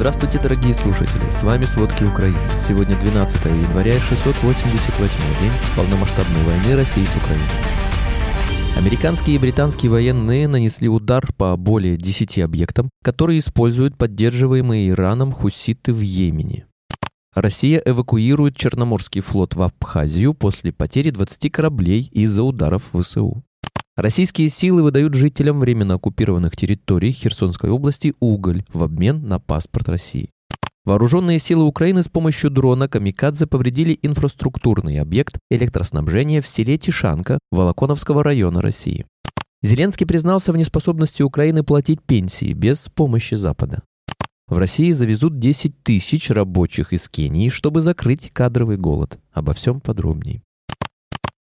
Здравствуйте, дорогие слушатели! С вами «Сводки Украины». Сегодня 12 января, 688 день полномасштабной войны России с Украиной. Американские и британские военные нанесли удар по более 10 объектам, которые используют поддерживаемые Ираном хуситы в Йемене. Россия эвакуирует Черноморский флот в Абхазию после потери 20 кораблей из-за ударов ВСУ. Российские силы выдают жителям временно оккупированных территорий Херсонской области уголь в обмен на паспорт России. Вооруженные силы Украины с помощью дрона «Камикадзе» повредили инфраструктурный объект электроснабжения в селе Тишанка Волоконовского района России. Зеленский признался в неспособности Украины платить пенсии без помощи Запада. В России завезут 10 тысяч рабочих из Кении, чтобы закрыть кадровый голод. Обо всем подробней.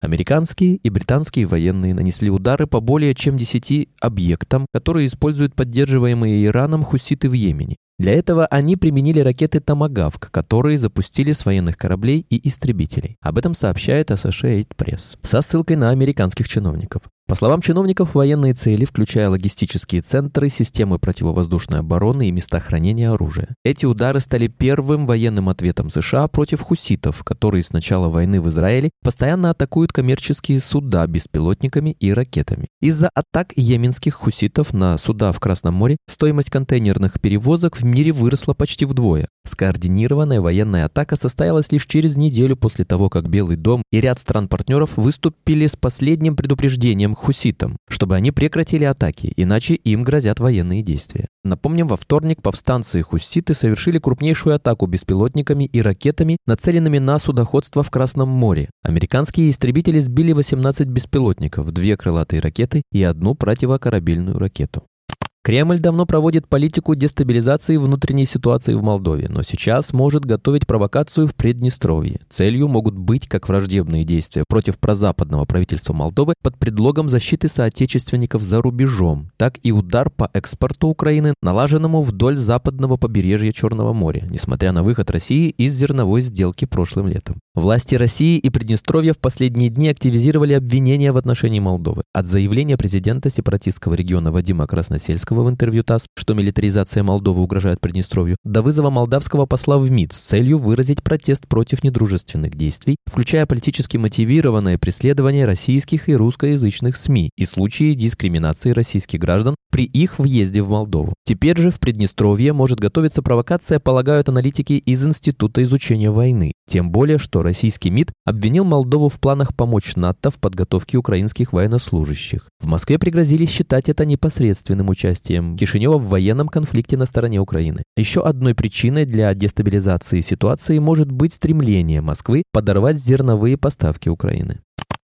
Американские и британские военные нанесли удары по более чем 10 объектам, которые используют поддерживаемые Ираном хуситы в Йемене. Для этого они применили ракеты «Томагавк», которые запустили с военных кораблей и истребителей. Об этом сообщает Associated Press со ссылкой на американских чиновников. По словам чиновников, военные цели, включая логистические центры, системы противовоздушной обороны и места хранения оружия. Эти удары стали первым военным ответом США против хуситов, которые с начала войны в Израиле постоянно атакуют коммерческие суда беспилотниками и ракетами. Из-за атак йеменских хуситов на суда в Красном море стоимость контейнерных перевозок в мире выросла почти вдвое. Скоординированная военная атака состоялась лишь через неделю после того, как Белый дом и ряд стран-партнеров выступили с последним предупреждением хуситам, чтобы они прекратили атаки, иначе им грозят военные действия. Напомним, во вторник повстанцы хуситы совершили крупнейшую атаку беспилотниками и ракетами, нацеленными на судоходство в Красном море. Американские истребители сбили 18 беспилотников, две крылатые ракеты и одну противокорабельную ракету. Кремль давно проводит политику дестабилизации внутренней ситуации в Молдове, но сейчас может готовить провокацию в Приднестровье. Целью могут быть как враждебные действия против прозападного правительства Молдовы под предлогом защиты соотечественников за рубежом, так и удар по экспорту Украины, налаженному вдоль западного побережья Черного моря, несмотря на выход России из зерновой сделки прошлым летом. Власти России и Приднестровья в последние дни активизировали обвинения в отношении Молдовы. От заявления президента сепаратистского региона Вадима Красносельского Зеленского в интервью ТАСС, что милитаризация Молдовы угрожает Приднестровью, до вызова молдавского посла в МИД с целью выразить протест против недружественных действий, включая политически мотивированное преследование российских и русскоязычных СМИ и случаи дискриминации российских граждан при их въезде в Молдову. Теперь же в Приднестровье может готовиться провокация, полагают аналитики из Института изучения войны. Тем более, что российский МИД обвинил Молдову в планах помочь НАТО в подготовке украинских военнослужащих. В Москве пригрозили считать это непосредственным участием Кишинева в военном конфликте на стороне Украины. Еще одной причиной для дестабилизации ситуации может быть стремление Москвы подорвать зерновые поставки Украины.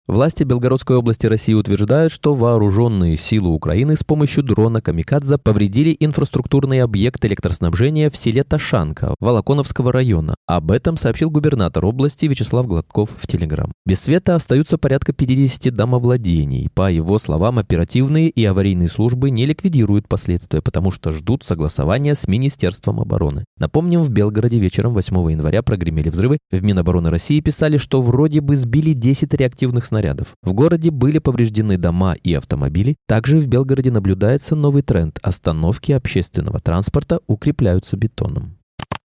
Власти Белгородской области России утверждают, что вооруженные силы Украины с помощью дрона «Камикадзе» повредили инфраструктурный объект электроснабжения в селе Ташанка Волоконовского района. Об этом сообщил губернатор области Вячеслав Гладков в Телеграм. Без света остаются порядка 50 домовладений. По его словам, оперативные и аварийные службы не ликвидируют последствия, потому что ждут согласования с Министерством обороны. Напомним, в Белгороде вечером 8 января прогремели взрывы. В Минобороны России писали, что вроде бы сбили 10 реактивных снарядов. В городе были повреждены дома и автомобили. Также в Белгороде наблюдается новый тренд. Остановки общественного транспорта укрепляются бетоном.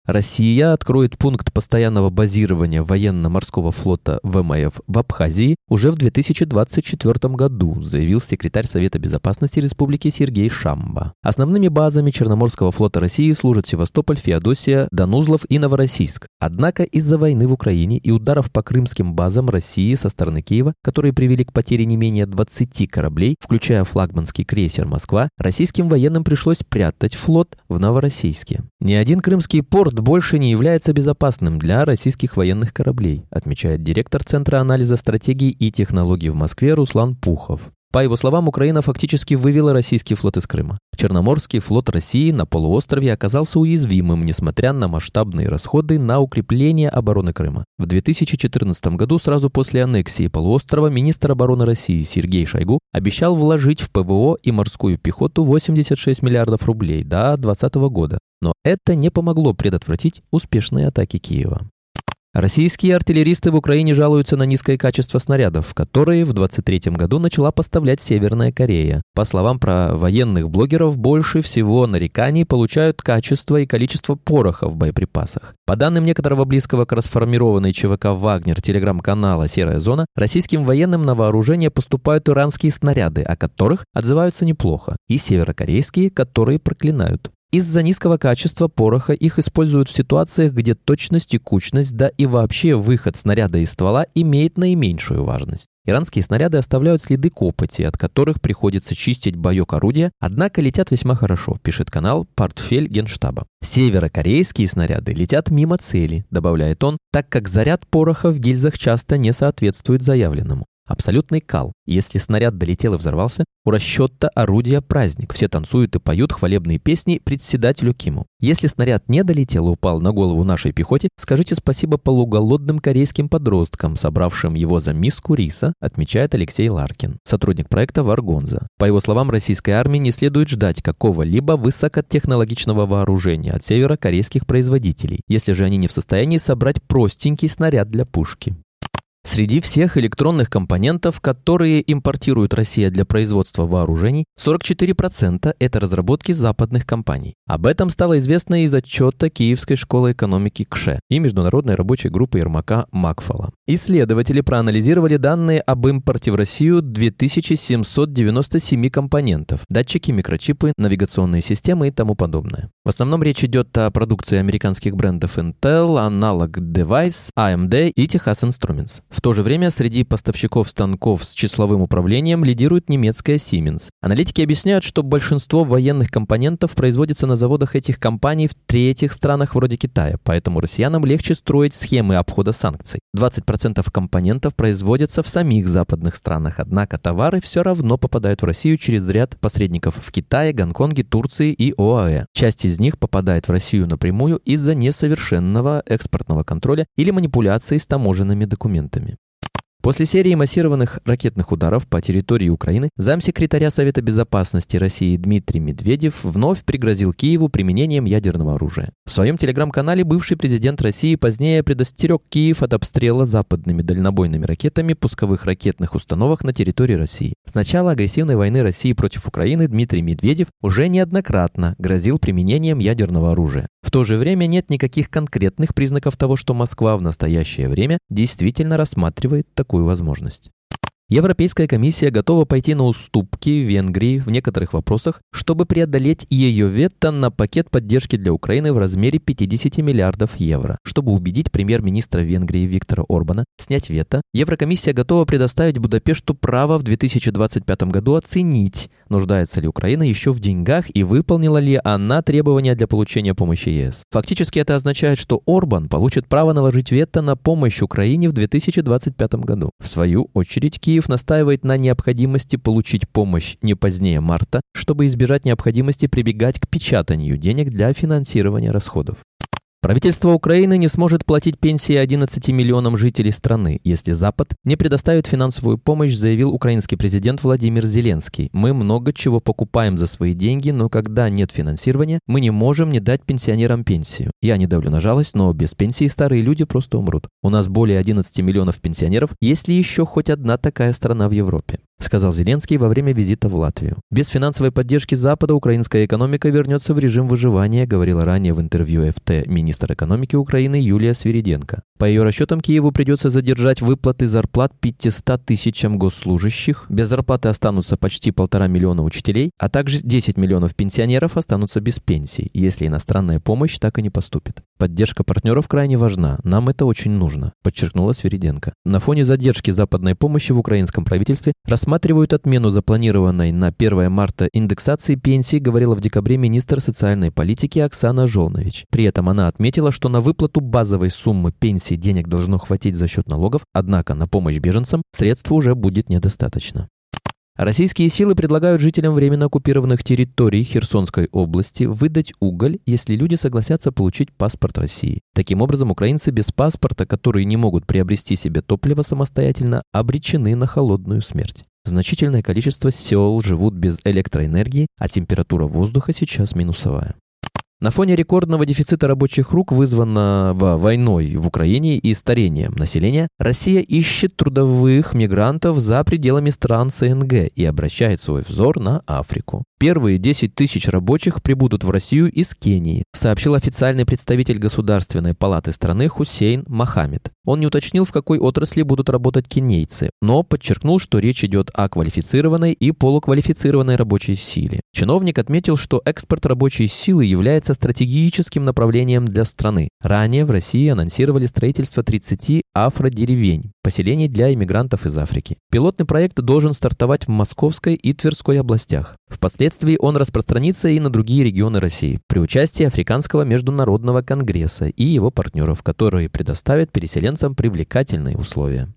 Россия откроет пункт постоянного базирования военно-морского флота ВМФ в Абхазии уже в 2024 году, заявил секретарь Совета безопасности Республики Сергей Шамба. Основными базами Черноморского флота России служат Севастополь, Феодосия, Данузлов и Новороссийск. Однако из-за войны в Украине и ударов по крымским базам России со стороны Киева, которые привели к потере не менее 20 кораблей, включая флагманский крейсер «Москва», российским военным пришлось прятать флот в Новороссийске. Ни один крымский порт порт больше не является безопасным для российских военных кораблей, отмечает директор Центра анализа стратегий и технологий в Москве Руслан Пухов. По его словам, Украина фактически вывела российский флот из Крыма. Черноморский флот России на полуострове оказался уязвимым, несмотря на масштабные расходы на укрепление обороны Крыма. В 2014 году, сразу после аннексии полуострова, министр обороны России Сергей Шойгу обещал вложить в ПВО и морскую пехоту 86 миллиардов рублей до 2020 года. Но это не помогло предотвратить успешные атаки Киева. Российские артиллеристы в Украине жалуются на низкое качество снарядов, которые в 23 году начала поставлять Северная Корея. По словам про военных блогеров, больше всего нареканий получают качество и количество пороха в боеприпасах. По данным некоторого близкого к расформированной ЧВК «Вагнер» телеграм-канала «Серая зона», российским военным на вооружение поступают иранские снаряды, о которых отзываются неплохо, и северокорейские, которые проклинают. Из-за низкого качества пороха их используют в ситуациях, где точность и кучность, да и вообще выход снаряда из ствола имеет наименьшую важность. Иранские снаряды оставляют следы копоти, от которых приходится чистить боек орудия, однако летят весьма хорошо, пишет канал «Портфель Генштаба». Северокорейские снаряды летят мимо цели, добавляет он, так как заряд пороха в гильзах часто не соответствует заявленному. Абсолютный кал. Если снаряд долетел и взорвался, у расчета орудия праздник. Все танцуют и поют хвалебные песни председателю Киму. Если снаряд не долетел и упал на голову нашей пехоте, скажите спасибо полуголодным корейским подросткам, собравшим его за миску риса, отмечает Алексей Ларкин, сотрудник проекта Варгонза. По его словам, российской армии не следует ждать какого-либо высокотехнологичного вооружения от северокорейских производителей, если же они не в состоянии собрать простенький снаряд для пушки. Среди всех электронных компонентов, которые импортирует Россия для производства вооружений, 44% – это разработки западных компаний. Об этом стало известно из отчета Киевской школы экономики КШЕ и Международной рабочей группы Ермака Макфола. Исследователи проанализировали данные об импорте в Россию 2797 компонентов – датчики, микрочипы, навигационные системы и тому подобное. В основном речь идет о продукции американских брендов Intel, Analog Device, AMD и Texas Instruments. В то же время среди поставщиков станков с числовым управлением лидирует немецкая Siemens. Аналитики объясняют, что большинство военных компонентов производится на заводах этих компаний в третьих странах вроде Китая, поэтому россиянам легче строить схемы обхода санкций. 20% компонентов производятся в самих западных странах, однако товары все равно попадают в Россию через ряд посредников в Китае, Гонконге, Турции и ОАЭ. Часть из них попадает в Россию напрямую из-за несовершенного экспортного контроля или манипуляции с таможенными документами. После серии массированных ракетных ударов по территории Украины замсекретаря Совета безопасности России Дмитрий Медведев вновь пригрозил Киеву применением ядерного оружия. В своем телеграм-канале бывший президент России позднее предостерег Киев от обстрела западными дальнобойными ракетами пусковых ракетных установок на территории России. С начала агрессивной войны России против Украины Дмитрий Медведев уже неоднократно грозил применением ядерного оружия. В то же время нет никаких конкретных признаков того, что Москва в настоящее время действительно рассматривает такую возможность. Европейская комиссия готова пойти на уступки Венгрии в некоторых вопросах, чтобы преодолеть ее вето на пакет поддержки для Украины в размере 50 миллиардов евро. Чтобы убедить премьер-министра Венгрии Виктора Орбана снять вето, Еврокомиссия готова предоставить Будапешту право в 2025 году оценить, нуждается ли Украина еще в деньгах и выполнила ли она требования для получения помощи ЕС. Фактически это означает, что Орбан получит право наложить вето на помощь Украине в 2025 году. В свою очередь, Киев настаивает на необходимости получить помощь не позднее марта, чтобы избежать необходимости прибегать к печатанию денег для финансирования расходов. Правительство Украины не сможет платить пенсии 11 миллионам жителей страны, если Запад не предоставит финансовую помощь, заявил украинский президент Владимир Зеленский. Мы много чего покупаем за свои деньги, но когда нет финансирования, мы не можем не дать пенсионерам пенсию. Я не давлю на жалость, но без пенсии старые люди просто умрут. У нас более 11 миллионов пенсионеров, если еще хоть одна такая страна в Европе сказал Зеленский во время визита в Латвию. Без финансовой поддержки Запада украинская экономика вернется в режим выживания, говорила ранее в интервью ФТ министр экономики Украины Юлия Свириденко. По ее расчетам, Киеву придется задержать выплаты зарплат 500 тысячам госслужащих, без зарплаты останутся почти полтора миллиона учителей, а также 10 миллионов пенсионеров останутся без пенсий, если иностранная помощь так и не поступит. Поддержка партнеров крайне важна, нам это очень нужно, подчеркнула Свириденко. На фоне задержки западной помощи в украинском правительстве рассматривают отмену запланированной на 1 марта индексации пенсий, говорила в декабре министр социальной политики Оксана Жолнович. При этом она отметила, что на выплату базовой суммы пенсии пенсии денег должно хватить за счет налогов, однако на помощь беженцам средств уже будет недостаточно. Российские силы предлагают жителям временно оккупированных территорий Херсонской области выдать уголь, если люди согласятся получить паспорт России. Таким образом, украинцы без паспорта, которые не могут приобрести себе топливо самостоятельно, обречены на холодную смерть. Значительное количество сел живут без электроэнергии, а температура воздуха сейчас минусовая. На фоне рекордного дефицита рабочих рук, вызванного войной в Украине и старением населения, Россия ищет трудовых мигрантов за пределами стран СНГ и обращает свой взор на Африку. Первые 10 тысяч рабочих прибудут в Россию из Кении, сообщил официальный представитель Государственной палаты страны Хусейн Мохаммед. Он не уточнил, в какой отрасли будут работать кенейцы, но подчеркнул, что речь идет о квалифицированной и полуквалифицированной рабочей силе. Чиновник отметил, что экспорт рабочей силы является стратегическим направлением для страны. Ранее в России анонсировали строительство 30 афродеревень, поселений для иммигрантов из Африки. Пилотный проект должен стартовать в Московской и Тверской областях. Впоследствии он распространится и на другие регионы России при участии Африканского международного конгресса и его партнеров, которые предоставят переселенцам привлекательные условия.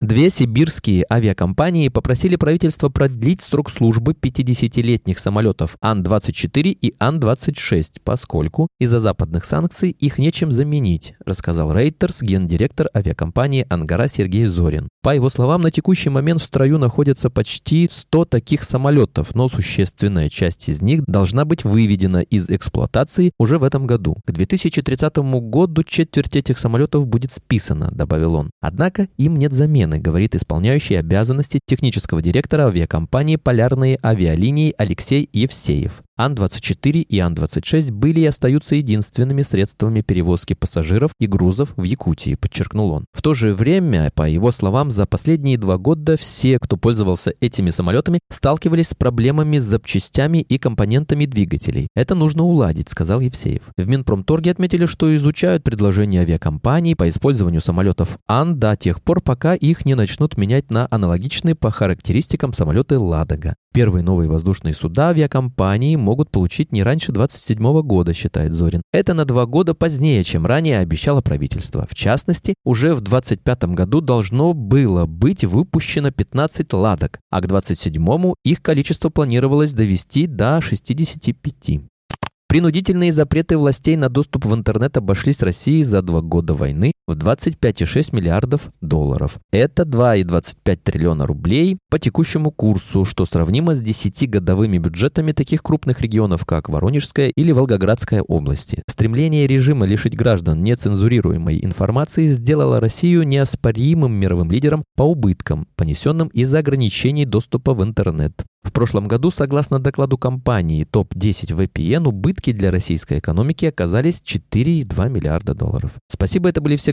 Две сибирские авиакомпании попросили правительство продлить срок службы 50-летних самолетов Ан-24 и Ан-26, поскольку из-за западных санкций их нечем заменить, рассказал Рейтерс, гендиректор авиакомпании «Ангара» Сергей Зорин. По его словам, на текущий момент в строю находится почти 100 таких самолетов, но существенная часть из них должна быть выведена из эксплуатации уже в этом году. К 2030 году четверть этих самолетов будет списана, добавил он. Однако им нет замены Лены, говорит исполняющий обязанности технического директора авиакомпании «Полярные авиалинии» Алексей Евсеев. Ан-24 и Ан-26 были и остаются единственными средствами перевозки пассажиров и грузов в Якутии, подчеркнул он. В то же время, по его словам, за последние два года все, кто пользовался этими самолетами, сталкивались с проблемами с запчастями и компонентами двигателей. Это нужно уладить, сказал Евсеев. В Минпромторге отметили, что изучают предложения авиакомпаний по использованию самолетов Ан до тех пор, пока их не начнут менять на аналогичные по характеристикам самолеты «Ладога». Первые новые воздушные суда авиакомпании могут получить не раньше 27 года, считает Зорин. Это на два года позднее, чем ранее обещало правительство. В частности, уже в 25 году должно было быть выпущено 15 «Ладок», а к 27-му их количество планировалось довести до 65. Принудительные запреты властей на доступ в интернет обошлись России за два года войны в 25,6 миллиардов долларов. Это 2,25 триллиона рублей по текущему курсу, что сравнимо с 10-годовыми бюджетами таких крупных регионов, как Воронежская или Волгоградская области. Стремление режима лишить граждан нецензурируемой информации сделало Россию неоспоримым мировым лидером по убыткам, понесенным из-за ограничений доступа в интернет. В прошлом году, согласно докладу компании топ-10 VPN, убытки для российской экономики оказались 4,2 миллиарда долларов. Спасибо, это были все